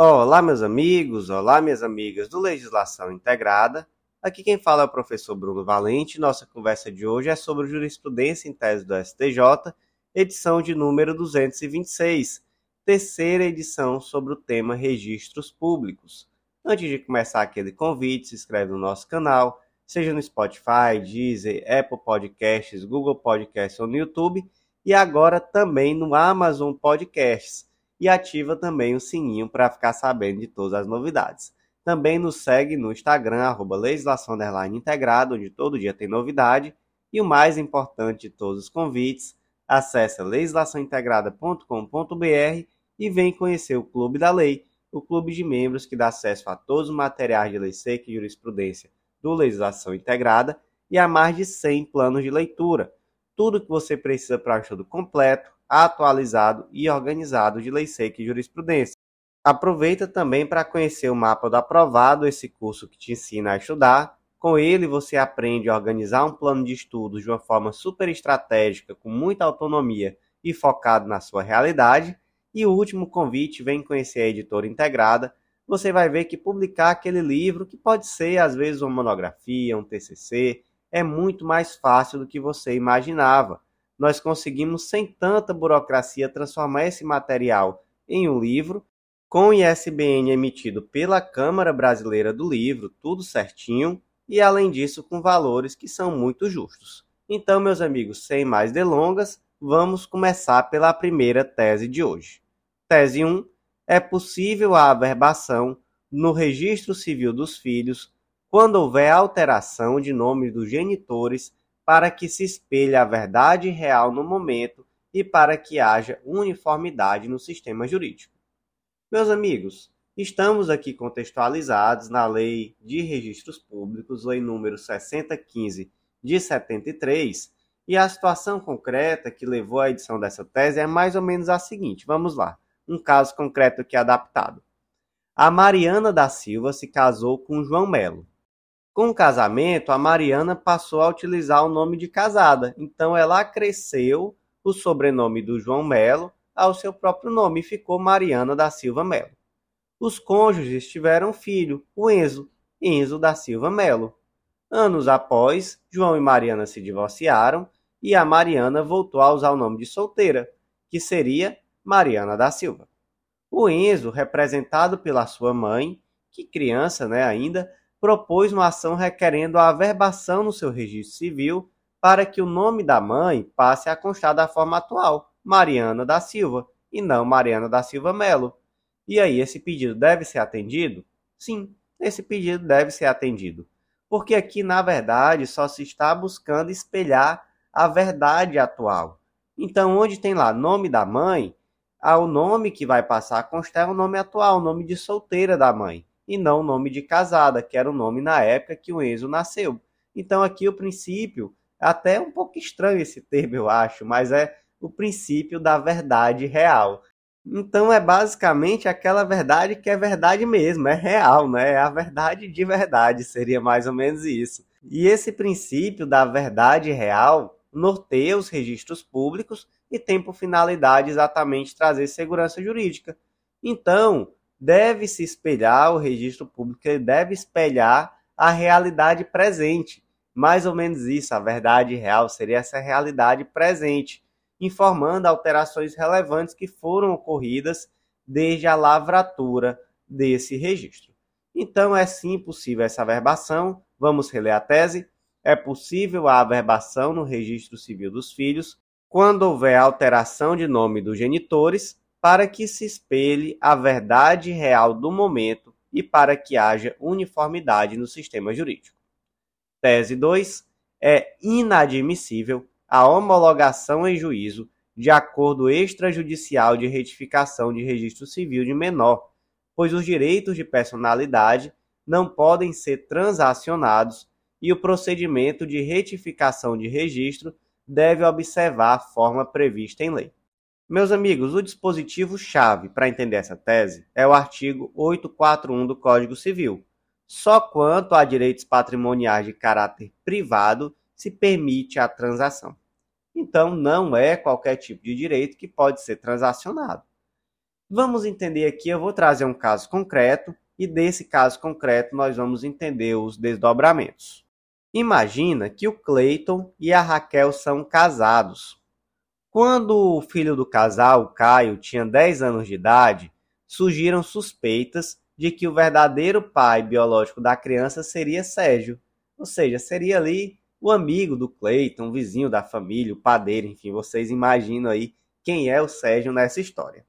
Olá, meus amigos, olá, minhas amigas do Legislação Integrada. Aqui quem fala é o professor Bruno Valente. Nossa conversa de hoje é sobre jurisprudência em tese do STJ, edição de número 226, terceira edição sobre o tema registros públicos. Antes de começar aquele convite, se inscreve no nosso canal, seja no Spotify, Deezer, Apple Podcasts, Google Podcasts ou no YouTube, e agora também no Amazon Podcasts e ativa também o sininho para ficar sabendo de todas as novidades. Também nos segue no Instagram, arroba legislação integrado, onde todo dia tem novidade. E o mais importante de todos os convites, acesse legislaçãointegrada.com.br e vem conhecer o Clube da Lei, o clube de membros que dá acesso a todos os materiais de lei seca e jurisprudência do Legislação Integrada e a mais de 100 planos de leitura. Tudo que você precisa para o estudo completo, atualizado e organizado de lei seca e jurisprudência. Aproveita também para conhecer o mapa do aprovado, esse curso que te ensina a estudar. Com ele você aprende a organizar um plano de estudos de uma forma super estratégica, com muita autonomia e focado na sua realidade. E o último convite, vem conhecer a editora integrada. Você vai ver que publicar aquele livro, que pode ser às vezes uma monografia, um TCC, é muito mais fácil do que você imaginava nós conseguimos, sem tanta burocracia, transformar esse material em um livro, com ISBN emitido pela Câmara Brasileira do Livro, tudo certinho, e além disso com valores que são muito justos. Então, meus amigos, sem mais delongas, vamos começar pela primeira tese de hoje. Tese 1. É possível a averbação no registro civil dos filhos quando houver alteração de nome dos genitores para que se espelhe a verdade real no momento e para que haja uniformidade no sistema jurídico. Meus amigos, estamos aqui contextualizados na Lei de Registros Públicos, Lei número 6015 de 73, e a situação concreta que levou à edição dessa tese é mais ou menos a seguinte: vamos lá, um caso concreto aqui adaptado. A Mariana da Silva se casou com João Melo. Com o casamento, a Mariana passou a utilizar o nome de casada, então ela acresceu o sobrenome do João Melo ao seu próprio nome e ficou Mariana da Silva Melo. Os cônjuges tiveram um filho, o Enzo, Enzo da Silva Melo. Anos após, João e Mariana se divorciaram e a Mariana voltou a usar o nome de solteira, que seria Mariana da Silva. O Enzo, representado pela sua mãe, que criança né, ainda, propôs uma ação requerendo a averbação no seu registro civil para que o nome da mãe passe a constar da forma atual, Mariana da Silva, e não Mariana da Silva Melo. E aí, esse pedido deve ser atendido? Sim, esse pedido deve ser atendido. Porque aqui, na verdade, só se está buscando espelhar a verdade atual. Então, onde tem lá nome da mãe, o nome que vai passar a constar é o nome atual, o nome de solteira da mãe e não o nome de casada, que era o nome na época que o Enzo nasceu. Então aqui o princípio, até um pouco estranho esse termo, eu acho, mas é o princípio da verdade real. Então é basicamente aquela verdade que é verdade mesmo, é real, né? É a verdade de verdade, seria mais ou menos isso. E esse princípio da verdade real norteia os registros públicos e tem por finalidade exatamente trazer segurança jurídica. Então, deve se espelhar, o registro público deve espelhar a realidade presente. Mais ou menos isso, a verdade real seria essa realidade presente, informando alterações relevantes que foram ocorridas desde a lavratura desse registro. Então, é sim possível essa averbação. Vamos reler a tese. É possível a averbação no registro civil dos filhos quando houver alteração de nome dos genitores para que se espelhe a verdade real do momento e para que haja uniformidade no sistema jurídico. Tese 2. É inadmissível a homologação em juízo de acordo extrajudicial de retificação de registro civil de menor, pois os direitos de personalidade não podem ser transacionados e o procedimento de retificação de registro deve observar a forma prevista em lei. Meus amigos, o dispositivo-chave para entender essa tese é o artigo 841 do Código Civil. Só quanto a direitos patrimoniais de caráter privado se permite a transação. Então, não é qualquer tipo de direito que pode ser transacionado. Vamos entender aqui, eu vou trazer um caso concreto e desse caso concreto nós vamos entender os desdobramentos. Imagina que o Clayton e a Raquel são casados. Quando o filho do casal, Caio, tinha 10 anos de idade, surgiram suspeitas de que o verdadeiro pai biológico da criança seria Sérgio, ou seja, seria ali o amigo do Cleiton, o vizinho da família, o padeiro, enfim, vocês imaginam aí quem é o Sérgio nessa história.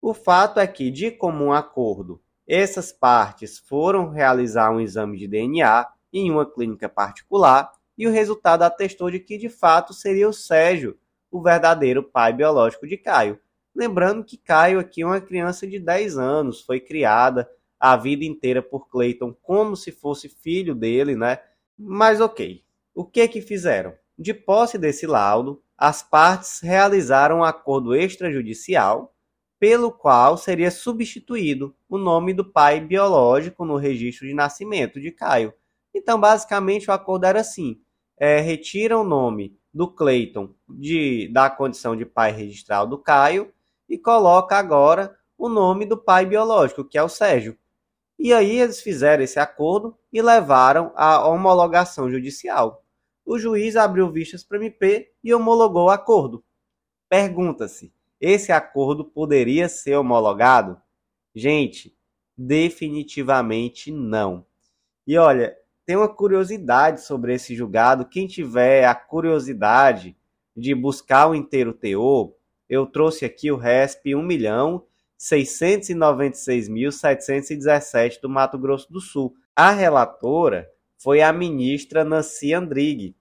O fato é que, de comum acordo, essas partes foram realizar um exame de DNA em uma clínica particular e o resultado atestou de que de fato seria o Sérgio o verdadeiro pai biológico de Caio. Lembrando que Caio aqui é uma criança de 10 anos, foi criada a vida inteira por Clayton como se fosse filho dele, né? Mas ok. O que que fizeram? De posse desse laudo, as partes realizaram um acordo extrajudicial pelo qual seria substituído o nome do pai biológico no registro de nascimento de Caio. Então, basicamente, o acordo era assim: é, retira o nome do Clayton de, da condição de pai registral do Caio e coloca agora o nome do pai biológico, que é o Sérgio. E aí eles fizeram esse acordo e levaram à homologação judicial. O juiz abriu vistas para o MP e homologou o acordo. Pergunta-se: esse acordo poderia ser homologado? Gente, definitivamente não. E olha, tem uma curiosidade sobre esse julgado. Quem tiver a curiosidade de buscar o inteiro teor, eu trouxe aqui o RESP 1 milhão 696.717 do Mato Grosso do Sul. A relatora foi a ministra Nancy Andrighi.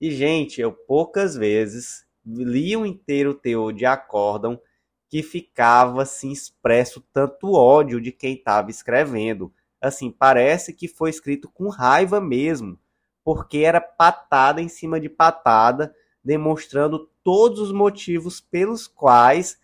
E, gente, eu poucas vezes li um inteiro teor de acórdão que ficava assim expresso tanto ódio de quem estava escrevendo. Assim, parece que foi escrito com raiva mesmo, porque era patada em cima de patada, demonstrando todos os motivos pelos quais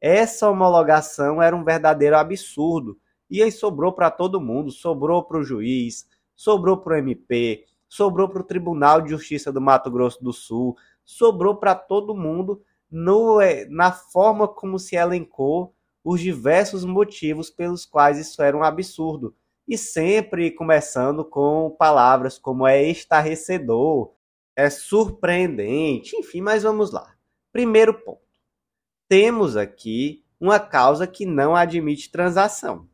essa homologação era um verdadeiro absurdo. E aí sobrou para todo mundo, sobrou para o juiz, sobrou para o MP, sobrou para o Tribunal de Justiça do Mato Grosso do Sul, sobrou para todo mundo no, é, na forma como se elencou os diversos motivos pelos quais isso era um absurdo. E sempre começando com palavras como é estarrecedor, é surpreendente, enfim, mas vamos lá. Primeiro ponto temos aqui uma causa que não admite transação.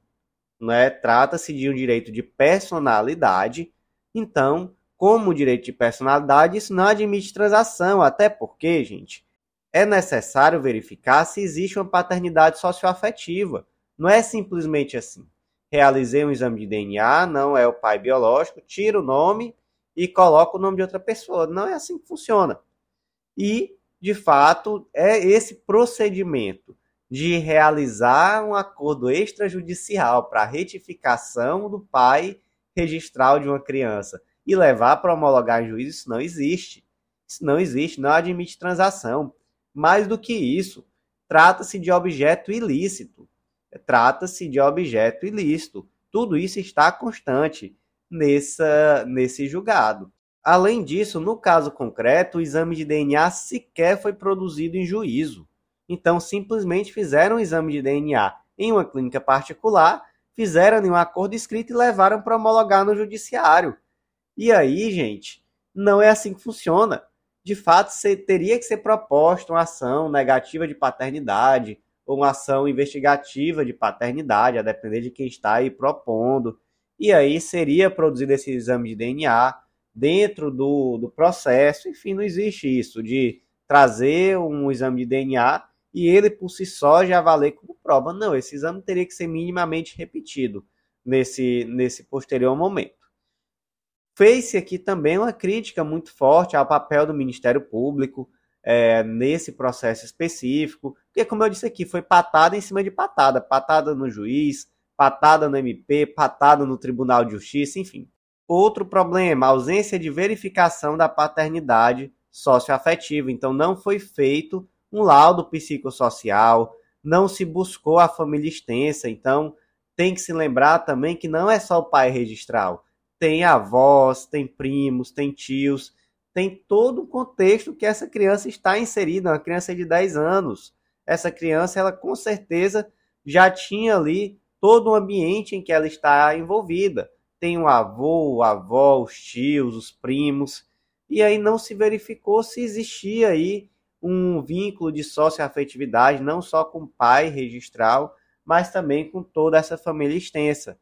Né? Trata-se de um direito de personalidade, então, como direito de personalidade, isso não admite transação, até porque, gente, é necessário verificar se existe uma paternidade socioafetiva. Não é simplesmente assim. Realizei um exame de DNA, não é o pai biológico, tira o nome e coloca o nome de outra pessoa. Não é assim que funciona. E de fato, é esse procedimento de realizar um acordo extrajudicial para retificação do pai registral de uma criança e levar para homologar em juízo, isso não existe. Isso não existe, não admite transação. Mais do que isso, trata-se de objeto ilícito. Trata-se de objeto ilícito. Tudo isso está constante nessa, nesse julgado. Além disso, no caso concreto, o exame de DNA sequer foi produzido em juízo. Então, simplesmente fizeram o exame de DNA em uma clínica particular, fizeram um acordo escrito e levaram para homologar no judiciário. E aí, gente, não é assim que funciona. De fato, teria que ser proposta uma ação negativa de paternidade uma ação investigativa de paternidade, a depender de quem está aí propondo. E aí seria produzido esse exame de DNA dentro do, do processo. Enfim, não existe isso de trazer um exame de DNA e ele por si só já valer como prova. Não, esse exame teria que ser minimamente repetido nesse, nesse posterior momento. Fez-se aqui também uma crítica muito forte ao papel do Ministério Público é, nesse processo específico, porque, como eu disse aqui, foi patada em cima de patada patada no juiz, patada no MP, patada no Tribunal de Justiça, enfim. Outro problema, ausência de verificação da paternidade socioafetiva. Então, não foi feito um laudo psicossocial, não se buscou a família extensa. Então, tem que se lembrar também que não é só o pai registral. Tem avós, tem primos, tem tios, tem todo o contexto que essa criança está inserida, uma criança de 10 anos. Essa criança, ela com certeza já tinha ali todo o ambiente em que ela está envolvida. Tem o avô, a avó, os tios, os primos, e aí não se verificou se existia aí um vínculo de socioafetividade, não só com o pai registral, mas também com toda essa família extensa.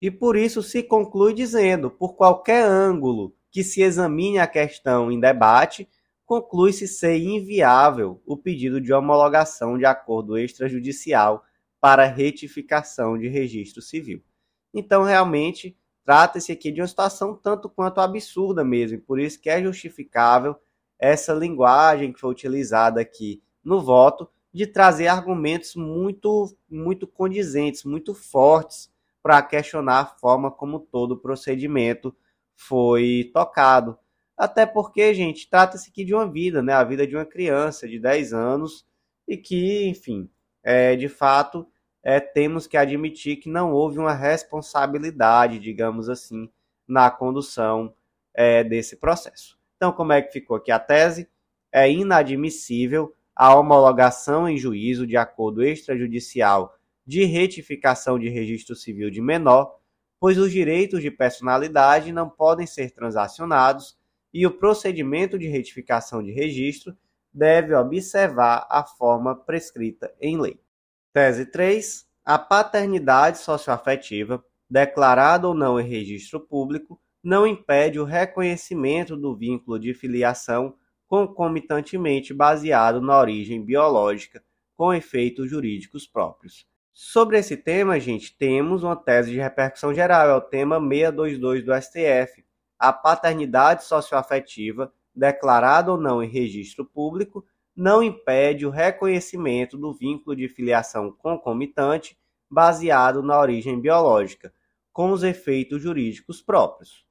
E por isso se conclui dizendo, por qualquer ângulo que se examine a questão em debate, conclui-se ser inviável o pedido de homologação de acordo extrajudicial para retificação de registro civil. Então, realmente, trata-se aqui de uma situação tanto quanto absurda mesmo, por isso que é justificável essa linguagem que foi utilizada aqui no voto de trazer argumentos muito muito condizentes, muito fortes para questionar a forma como todo o procedimento foi tocado. Até porque, gente, trata-se aqui de uma vida, né? A vida de uma criança de 10 anos e que, enfim, é, de fato, é, temos que admitir que não houve uma responsabilidade, digamos assim, na condução é, desse processo. Então, como é que ficou aqui a tese? É inadmissível a homologação em juízo de acordo extrajudicial de retificação de registro civil de menor, pois os direitos de personalidade não podem ser transacionados e o procedimento de retificação de registro deve observar a forma prescrita em lei. Tese 3. A paternidade socioafetiva, declarada ou não em registro público, não impede o reconhecimento do vínculo de filiação concomitantemente baseado na origem biológica, com efeitos jurídicos próprios. Sobre esse tema, gente, temos uma tese de repercussão geral, é o tema 622 do STF. A paternidade socioafetiva, declarada ou não em registro público, não impede o reconhecimento do vínculo de filiação concomitante baseado na origem biológica, com os efeitos jurídicos próprios.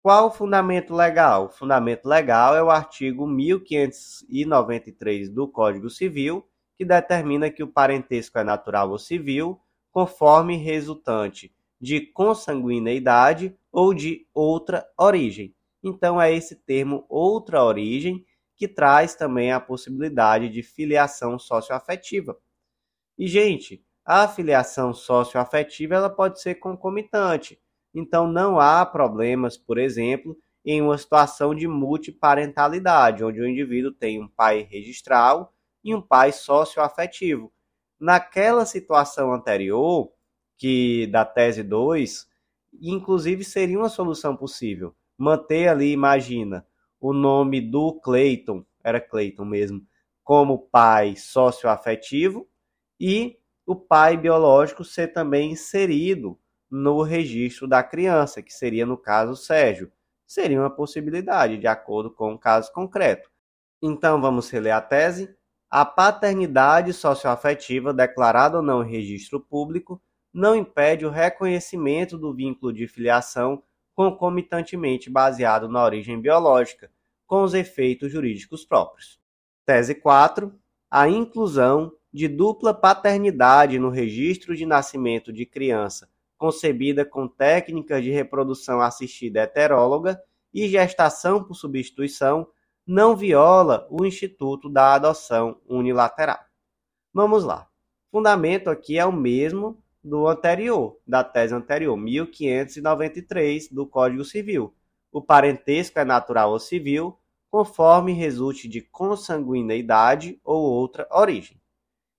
Qual o fundamento legal? O fundamento legal é o artigo 1593 do Código Civil, que determina que o parentesco é natural ou civil, conforme resultante de consanguineidade ou de outra origem. Então é esse termo outra origem que traz também a possibilidade de filiação socioafetiva. E gente, a filiação socioafetiva ela pode ser concomitante. Então não há problemas, por exemplo, em uma situação de multiparentalidade, onde o indivíduo tem um pai registral e um pai socioafetivo. Naquela situação anterior, que da tese 2, inclusive seria uma solução possível. Manter ali, imagina, o nome do Clayton, era Clayton mesmo, como pai socioafetivo e o pai biológico ser também inserido no registro da criança, que seria no caso Sérgio. Seria uma possibilidade, de acordo com o caso concreto. Então vamos reler a tese. A paternidade socioafetiva, declarada ou não em registro público, não impede o reconhecimento do vínculo de filiação concomitantemente baseado na origem biológica, com os efeitos jurídicos próprios. Tese 4. A inclusão de dupla paternidade no registro de nascimento de criança concebida com técnicas de reprodução assistida heteróloga e gestação por substituição não viola o instituto da adoção unilateral. Vamos lá. O fundamento aqui é o mesmo do anterior, da tese anterior, 1593 do Código Civil. O parentesco é natural ou civil, conforme resulte de consanguineidade ou outra origem.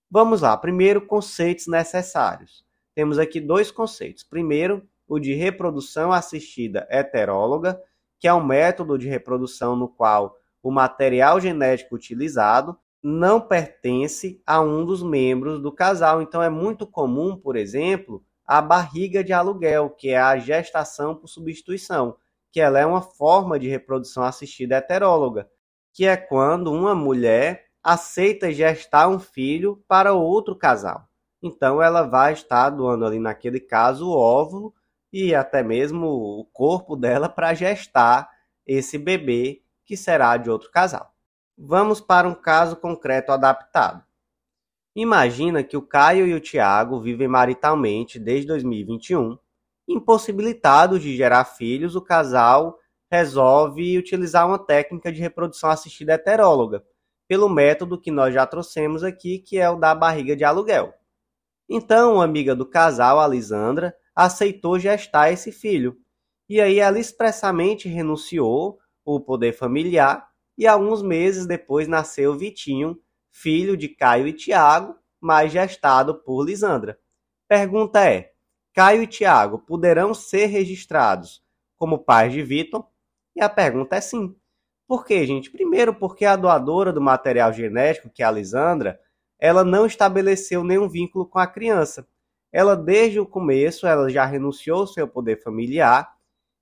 Vamos lá. Primeiro, conceitos necessários. Temos aqui dois conceitos. Primeiro, o de reprodução assistida heteróloga, que é um método de reprodução no qual o material genético utilizado não pertence a um dos membros do casal. Então é muito comum, por exemplo, a barriga de aluguel, que é a gestação por substituição, que ela é uma forma de reprodução assistida heteróloga, que é quando uma mulher aceita gestar um filho para outro casal. Então ela vai estar doando ali naquele caso o óvulo e até mesmo o corpo dela para gestar esse bebê que será de outro casal. Vamos para um caso concreto adaptado. Imagina que o Caio e o Tiago vivem maritalmente desde 2021. Impossibilitados de gerar filhos, o casal resolve utilizar uma técnica de reprodução assistida heteróloga, pelo método que nós já trouxemos aqui, que é o da barriga de aluguel. Então, uma amiga do casal, a Lisandra, aceitou gestar esse filho. E aí ela expressamente renunciou o poder familiar e alguns meses depois nasceu Vitinho, filho de Caio e Tiago, mas gestado por Lisandra. Pergunta é: Caio e Tiago poderão ser registrados como pais de Vitor? E a pergunta é sim. Por quê, gente? Primeiro, porque a doadora do material genético, que é a Lisandra, ela não estabeleceu nenhum vínculo com a criança. Ela, desde o começo, ela já renunciou ao seu poder familiar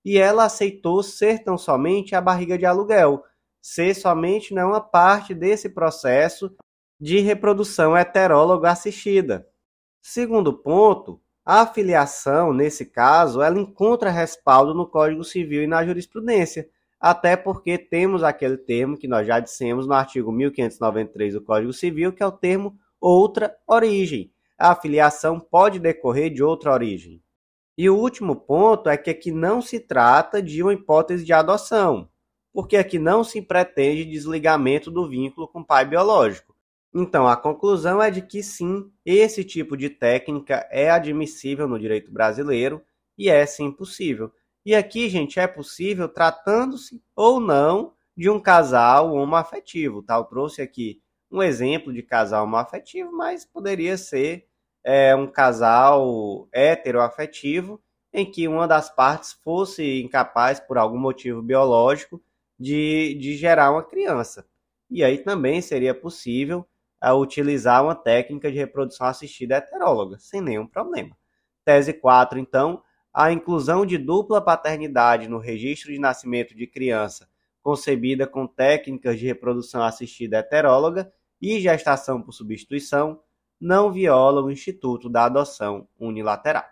e ela aceitou ser tão somente a barriga de aluguel, ser somente né, uma parte desse processo de reprodução heteróloga assistida. Segundo ponto, a filiação, nesse caso, ela encontra respaldo no Código Civil e na jurisprudência até porque temos aquele termo que nós já dissemos no artigo 1593 do Código Civil, que é o termo outra origem. A filiação pode decorrer de outra origem. E o último ponto é que aqui não se trata de uma hipótese de adoção, porque aqui não se pretende desligamento do vínculo com o pai biológico. Então, a conclusão é de que sim, esse tipo de técnica é admissível no direito brasileiro e é sim possível. E aqui, gente, é possível tratando-se ou não de um casal homoafetivo, tá? Eu trouxe aqui um exemplo de casal homoafetivo, mas poderia ser é, um casal heteroafetivo em que uma das partes fosse incapaz, por algum motivo biológico, de, de gerar uma criança. E aí também seria possível é, utilizar uma técnica de reprodução assistida heteróloga, sem nenhum problema. Tese 4, então, a inclusão de dupla paternidade no registro de nascimento de criança concebida com técnicas de reprodução assistida heteróloga e gestação por substituição não viola o Instituto da Adoção Unilateral.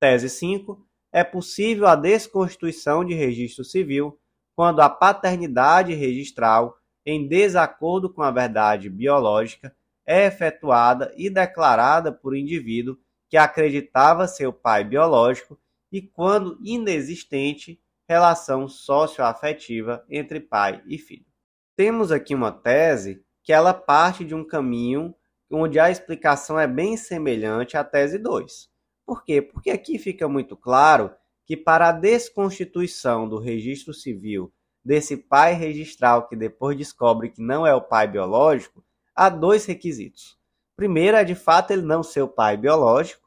Tese 5. É possível a desconstituição de registro civil quando a paternidade registral, em desacordo com a verdade biológica, é efetuada e declarada por indivíduo que acreditava ser o pai biológico e, quando inexistente, relação socioafetiva entre pai e filho. Temos aqui uma tese que ela parte de um caminho onde a explicação é bem semelhante à tese 2. Por quê? Porque aqui fica muito claro que para a desconstituição do registro civil desse pai registral que depois descobre que não é o pai biológico, há dois requisitos. Primeiro é de fato ele não ser o pai biológico,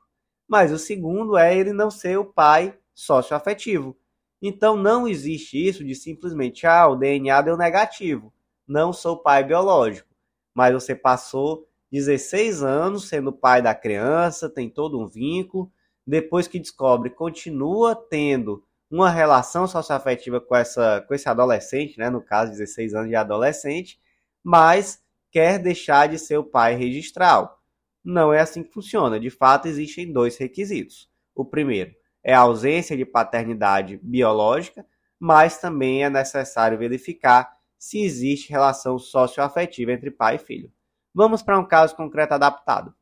mas o segundo é ele não ser o pai socioafetivo. Então não existe isso de simplesmente, ah, o DNA deu negativo, não sou pai biológico. Mas você passou 16 anos sendo pai da criança, tem todo um vínculo, depois que descobre, continua tendo uma relação socioafetiva com, essa, com esse adolescente, né, no caso 16 anos de adolescente, mas quer deixar de ser o pai registral. Não é assim que funciona. De fato, existem dois requisitos. O primeiro é a ausência de paternidade biológica, mas também é necessário verificar se existe relação socioafetiva entre pai e filho. Vamos para um caso concreto adaptado.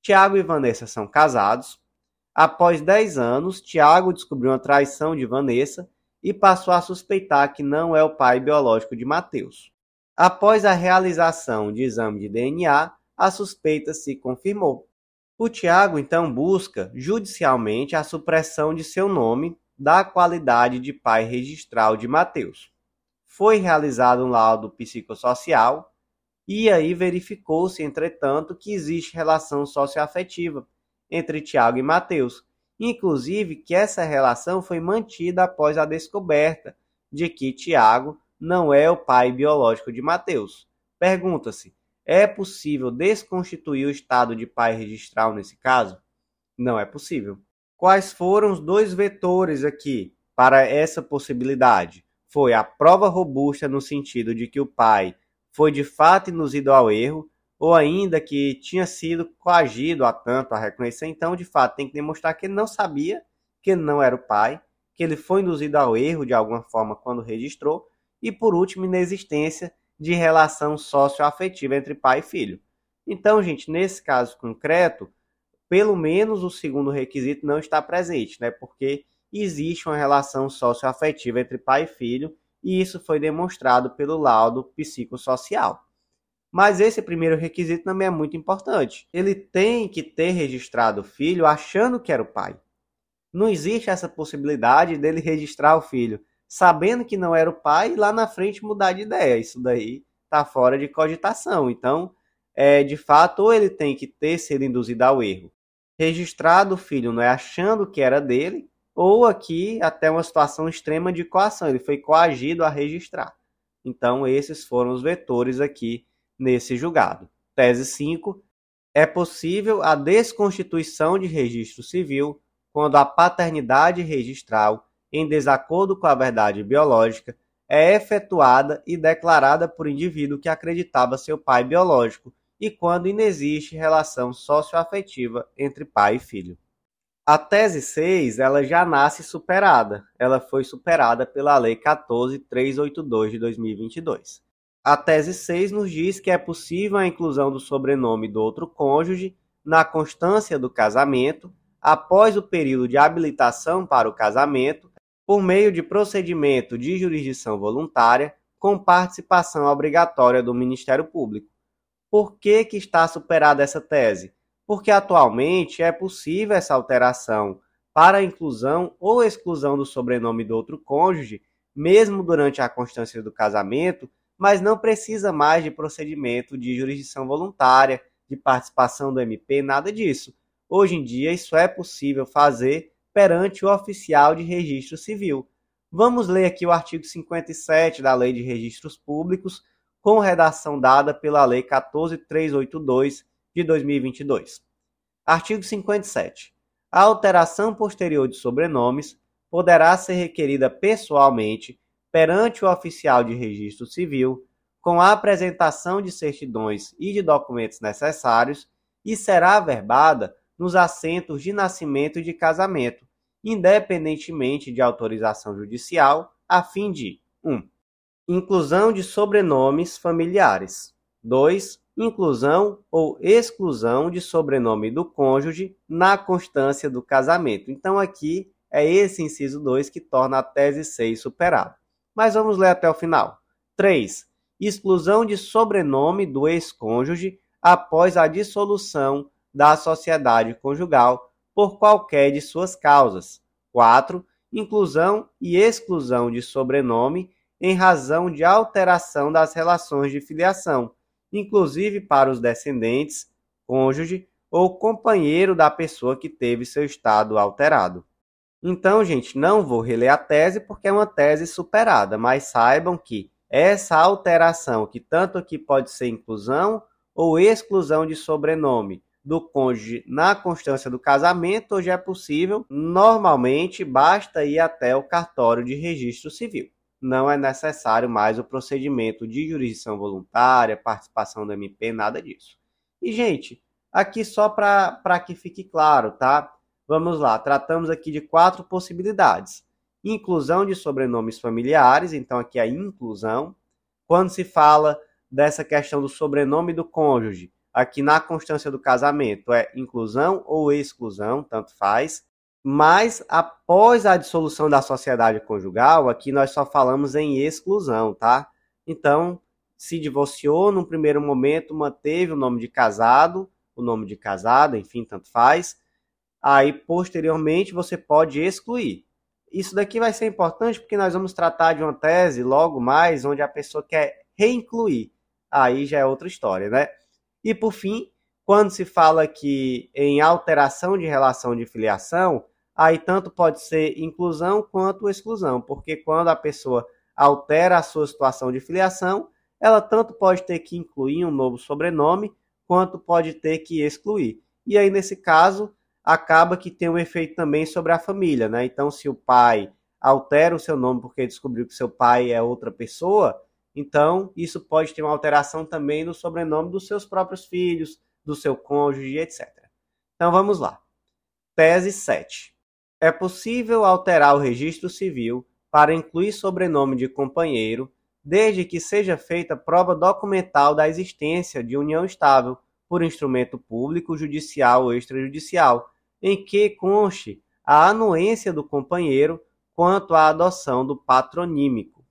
Tiago e Vanessa são casados. Após 10 anos, Tiago descobriu uma traição de Vanessa e passou a suspeitar que não é o pai biológico de Mateus. Após a realização de exame de DNA, a suspeita se confirmou. O Tiago então busca judicialmente a supressão de seu nome da qualidade de pai registral de Mateus. Foi realizado um laudo psicossocial e aí verificou-se, entretanto, que existe relação socioafetiva entre Tiago e Mateus, inclusive que essa relação foi mantida após a descoberta de que Tiago não é o pai biológico de Mateus. Pergunta-se: é possível desconstituir o estado de pai registral nesse caso? Não é possível. Quais foram os dois vetores aqui para essa possibilidade? Foi a prova robusta no sentido de que o pai foi de fato induzido ao erro, ou ainda que tinha sido coagido a tanto a reconhecer, então de fato tem que demonstrar que ele não sabia que ele não era o pai, que ele foi induzido ao erro de alguma forma quando registrou, e por último, inexistência de relação socioafetiva entre pai e filho. Então, gente, nesse caso concreto, pelo menos o segundo requisito não está presente, né? Porque existe uma relação socioafetiva entre pai e filho, e isso foi demonstrado pelo laudo psicossocial. Mas esse primeiro requisito também é muito importante. Ele tem que ter registrado o filho achando que era o pai. Não existe essa possibilidade dele registrar o filho sabendo que não era o pai e lá na frente mudar de ideia. Isso daí está fora de cogitação. Então, é, de fato, ou ele tem que ter sido induzido ao erro, registrado o filho não é achando que era dele, ou aqui até uma situação extrema de coação, ele foi coagido a registrar. Então, esses foram os vetores aqui nesse julgado. Tese 5. É possível a desconstituição de registro civil quando a paternidade registral, em desacordo com a verdade biológica, é efetuada e declarada por indivíduo que acreditava ser o pai biológico e quando inexiste relação socioafetiva entre pai e filho. A tese 6, ela já nasce superada. Ela foi superada pela Lei 14382 de 2022. A tese 6 nos diz que é possível a inclusão do sobrenome do outro cônjuge na constância do casamento após o período de habilitação para o casamento por meio de procedimento de jurisdição voluntária com participação obrigatória do Ministério Público. Por que, que está superada essa tese? Porque atualmente é possível essa alteração para a inclusão ou exclusão do sobrenome do outro cônjuge, mesmo durante a constância do casamento, mas não precisa mais de procedimento de jurisdição voluntária, de participação do MP, nada disso. Hoje em dia, isso é possível fazer perante o oficial de registro civil. Vamos ler aqui o artigo 57 da Lei de Registros Públicos, com redação dada pela Lei 14382 de 2022. Artigo 57. A alteração posterior de sobrenomes poderá ser requerida pessoalmente perante o oficial de registro civil, com a apresentação de certidões e de documentos necessários, e será averbada nos assentos de nascimento e de casamento, independentemente de autorização judicial, a fim de 1. Um, inclusão de sobrenomes familiares. 2. Inclusão ou exclusão de sobrenome do cônjuge na constância do casamento. Então, aqui é esse inciso 2 que torna a tese 6 superada mas vamos ler até o final. 3. Exclusão de sobrenome do ex-cônjuge após a dissolução da sociedade conjugal por qualquer de suas causas. 4. Inclusão e exclusão de sobrenome em razão de alteração das relações de filiação, inclusive para os descendentes, cônjuge ou companheiro da pessoa que teve seu estado alterado. Então, gente, não vou reler a tese porque é uma tese superada, mas saibam que essa alteração, que tanto aqui pode ser inclusão ou exclusão de sobrenome do cônjuge na constância do casamento, hoje é possível. Normalmente, basta ir até o cartório de registro civil. Não é necessário mais o procedimento de jurisdição voluntária, participação do MP, nada disso. E, gente, aqui só para que fique claro, tá? Vamos lá, tratamos aqui de quatro possibilidades. Inclusão de sobrenomes familiares, então aqui é a inclusão. Quando se fala dessa questão do sobrenome do cônjuge, aqui na constância do casamento é inclusão ou exclusão, tanto faz. Mas após a dissolução da sociedade conjugal, aqui nós só falamos em exclusão, tá? Então, se divorciou num primeiro momento, manteve o nome de casado, o nome de casada, enfim, tanto faz aí posteriormente você pode excluir. Isso daqui vai ser importante porque nós vamos tratar de uma tese logo mais onde a pessoa quer reincluir. Aí já é outra história, né? E por fim, quando se fala que em alteração de relação de filiação, aí tanto pode ser inclusão quanto exclusão, porque quando a pessoa altera a sua situação de filiação, ela tanto pode ter que incluir um novo sobrenome, quanto pode ter que excluir. E aí, nesse caso, acaba que tem um efeito também sobre a família, né? Então, se o pai altera o seu nome porque descobriu que seu pai é outra pessoa, então isso pode ter uma alteração também no sobrenome dos seus próprios filhos, do seu cônjuge, etc. Então vamos lá. Tese 7. É possível alterar o registro civil para incluir sobrenome de companheiro, desde que seja feita prova documental da existência de união estável por instrumento público, judicial ou extrajudicial, em que conste a anuência do companheiro quanto à adoção do patronímico.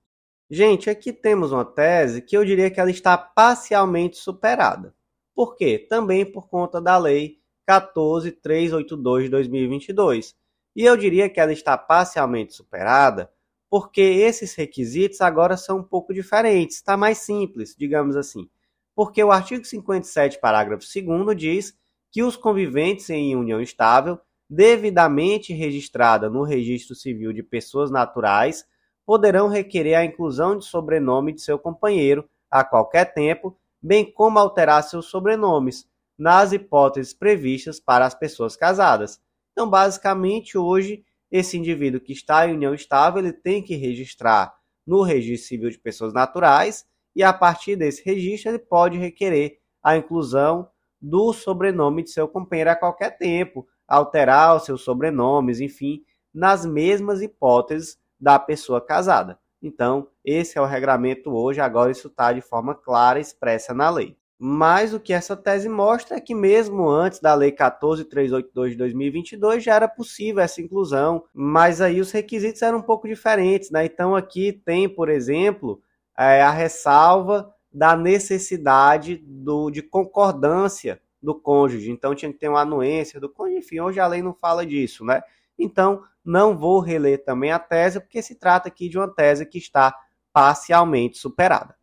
Gente, aqui temos uma tese que eu diria que ela está parcialmente superada. Por quê? Também por conta da lei 14382 de 2022. E eu diria que ela está parcialmente superada porque esses requisitos agora são um pouco diferentes, está mais simples, digamos assim. Porque o artigo 57, parágrafo 2 diz que os conviventes em união estável, devidamente registrada no Registro Civil de Pessoas Naturais, poderão requerer a inclusão de sobrenome de seu companheiro a qualquer tempo, bem como alterar seus sobrenomes, nas hipóteses previstas para as pessoas casadas. Então, basicamente, hoje esse indivíduo que está em união estável, ele tem que registrar no registro civil de pessoas naturais e a partir desse registro ele pode requerer a inclusão do sobrenome de seu companheiro a qualquer tempo, alterar os seus sobrenomes, enfim, nas mesmas hipóteses da pessoa casada. Então, esse é o regramento hoje, agora isso está de forma clara expressa na lei. Mas o que essa tese mostra é que mesmo antes da Lei 14382 de 2022 já era possível essa inclusão, mas aí os requisitos eram um pouco diferentes, né? Então aqui tem, por exemplo, é, a ressalva da necessidade do, de concordância do cônjuge. Então tinha que ter uma anuência do cônjuge, enfim, hoje a lei não fala disso, né? Então não vou reler também a tese, porque se trata aqui de uma tese que está parcialmente superada.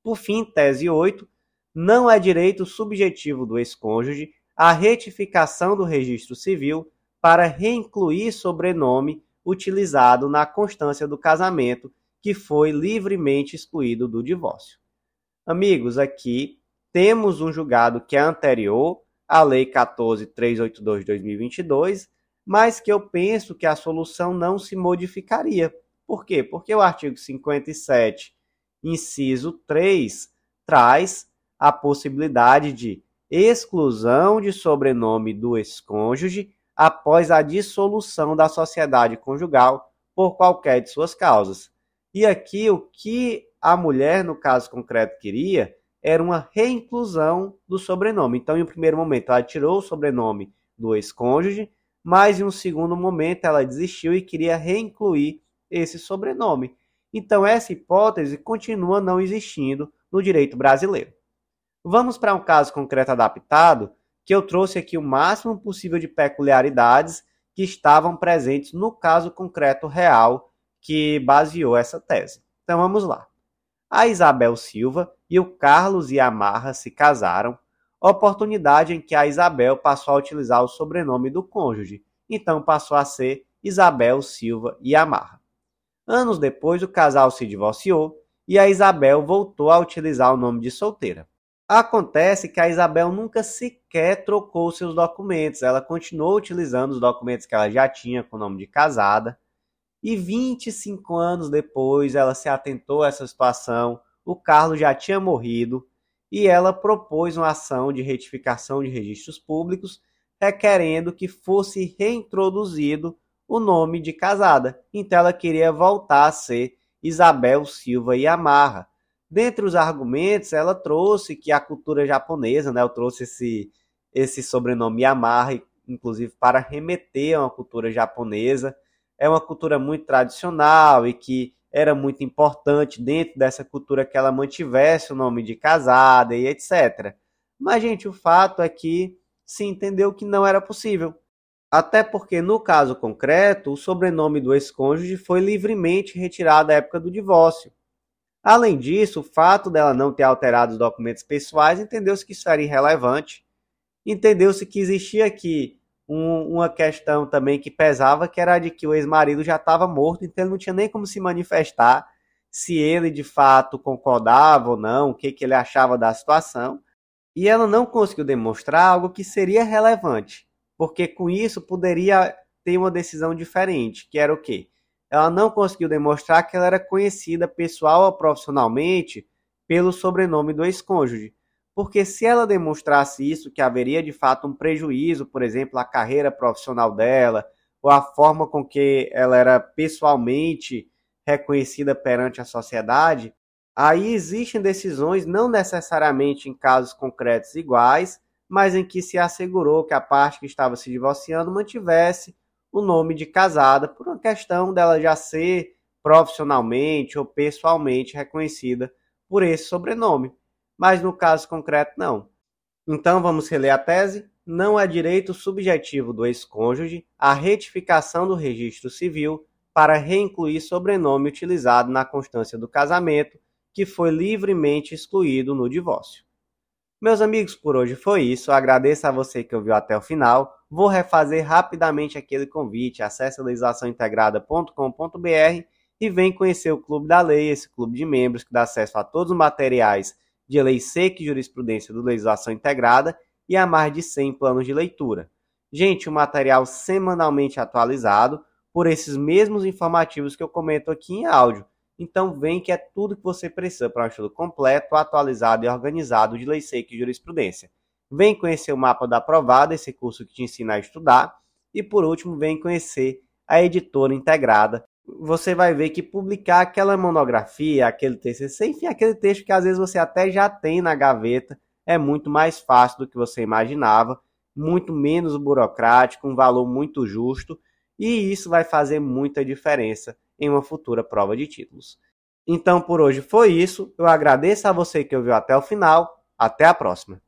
Por fim, tese 8 não é direito subjetivo do ex-cônjuge a retificação do registro civil para reincluir sobrenome utilizado na constância do casamento que foi livremente excluído do divórcio. Amigos, aqui temos um julgado que é anterior à Lei 14382 de 2022, mas que eu penso que a solução não se modificaria. Por quê? Porque o artigo 57, inciso 3, traz a possibilidade de exclusão de sobrenome do ex-cônjuge após a dissolução da sociedade conjugal por qualquer de suas causas. E aqui o que a mulher, no caso concreto, queria era uma reinclusão do sobrenome. Então, em um primeiro momento, ela tirou o sobrenome do ex-cônjuge, mas em um segundo momento ela desistiu e queria reincluir esse sobrenome. Então, essa hipótese continua não existindo no direito brasileiro. Vamos para um caso concreto adaptado, que eu trouxe aqui o máximo possível de peculiaridades que estavam presentes no caso concreto real que baseou essa tese. Então vamos lá. A Isabel Silva e o Carlos Yamarra se casaram, oportunidade em que a Isabel passou a utilizar o sobrenome do cônjuge, então passou a ser Isabel Silva Yamarra. Anos depois, o casal se divorciou e a Isabel voltou a utilizar o nome de solteira. Acontece que a Isabel nunca sequer trocou seus documentos, ela continuou utilizando os documentos que ela já tinha com o nome de casada. E 25 anos depois, ela se atentou a essa situação. O Carlos já tinha morrido e ela propôs uma ação de retificação de registros públicos, requerendo que fosse reintroduzido o nome de casada. Então ela queria voltar a ser Isabel Silva e Amarra Dentre os argumentos, ela trouxe que a cultura japonesa, né, eu trouxe esse, esse sobrenome Yamaha, inclusive para remeter a uma cultura japonesa. É uma cultura muito tradicional e que era muito importante dentro dessa cultura que ela mantivesse o nome de casada e etc. Mas, gente, o fato é que se entendeu que não era possível. Até porque, no caso concreto, o sobrenome do ex-cônjuge foi livremente retirado à época do divórcio. Além disso, o fato dela não ter alterado os documentos pessoais, entendeu-se que isso era irrelevante. Entendeu-se que existia aqui um, uma questão também que pesava, que era de que o ex-marido já estava morto, então ele não tinha nem como se manifestar se ele de fato concordava ou não, o que, que ele achava da situação. E ela não conseguiu demonstrar algo que seria relevante, porque com isso poderia ter uma decisão diferente, que era o quê? Ela não conseguiu demonstrar que ela era conhecida pessoal ou profissionalmente pelo sobrenome do ex-cônjuge. Porque se ela demonstrasse isso, que haveria de fato um prejuízo, por exemplo, à carreira profissional dela, ou à forma com que ela era pessoalmente reconhecida perante a sociedade, aí existem decisões, não necessariamente em casos concretos iguais, mas em que se assegurou que a parte que estava se divorciando mantivesse o nome de casada, por uma questão dela já ser profissionalmente ou pessoalmente reconhecida por esse sobrenome. Mas no caso concreto, não. Então vamos reler a tese? Não é direito subjetivo do ex-cônjuge a retificação do registro civil para reincluir sobrenome utilizado na constância do casamento que foi livremente excluído no divórcio. Meus amigos, por hoje foi isso. Agradeço a você que ouviu até o final. Vou refazer rapidamente aquele convite. Acesse legislaçãointegrada.com.br e vem conhecer o Clube da Lei, esse clube de membros que dá acesso a todos os materiais de lei seca e jurisprudência do Legislação Integrada e a mais de 100 planos de leitura. Gente, o um material semanalmente atualizado por esses mesmos informativos que eu comento aqui em áudio. Então vem que é tudo que você precisa para um estudo completo, atualizado e organizado de lei seca e jurisprudência. Vem conhecer o mapa da aprovada, esse curso que te ensina a estudar. E por último, vem conhecer a editora integrada. Você vai ver que publicar aquela monografia, aquele TCC, enfim, aquele texto que às vezes você até já tem na gaveta, é muito mais fácil do que você imaginava, muito menos burocrático, um valor muito justo, e isso vai fazer muita diferença em uma futura prova de títulos. Então por hoje foi isso. Eu agradeço a você que ouviu até o final. Até a próxima.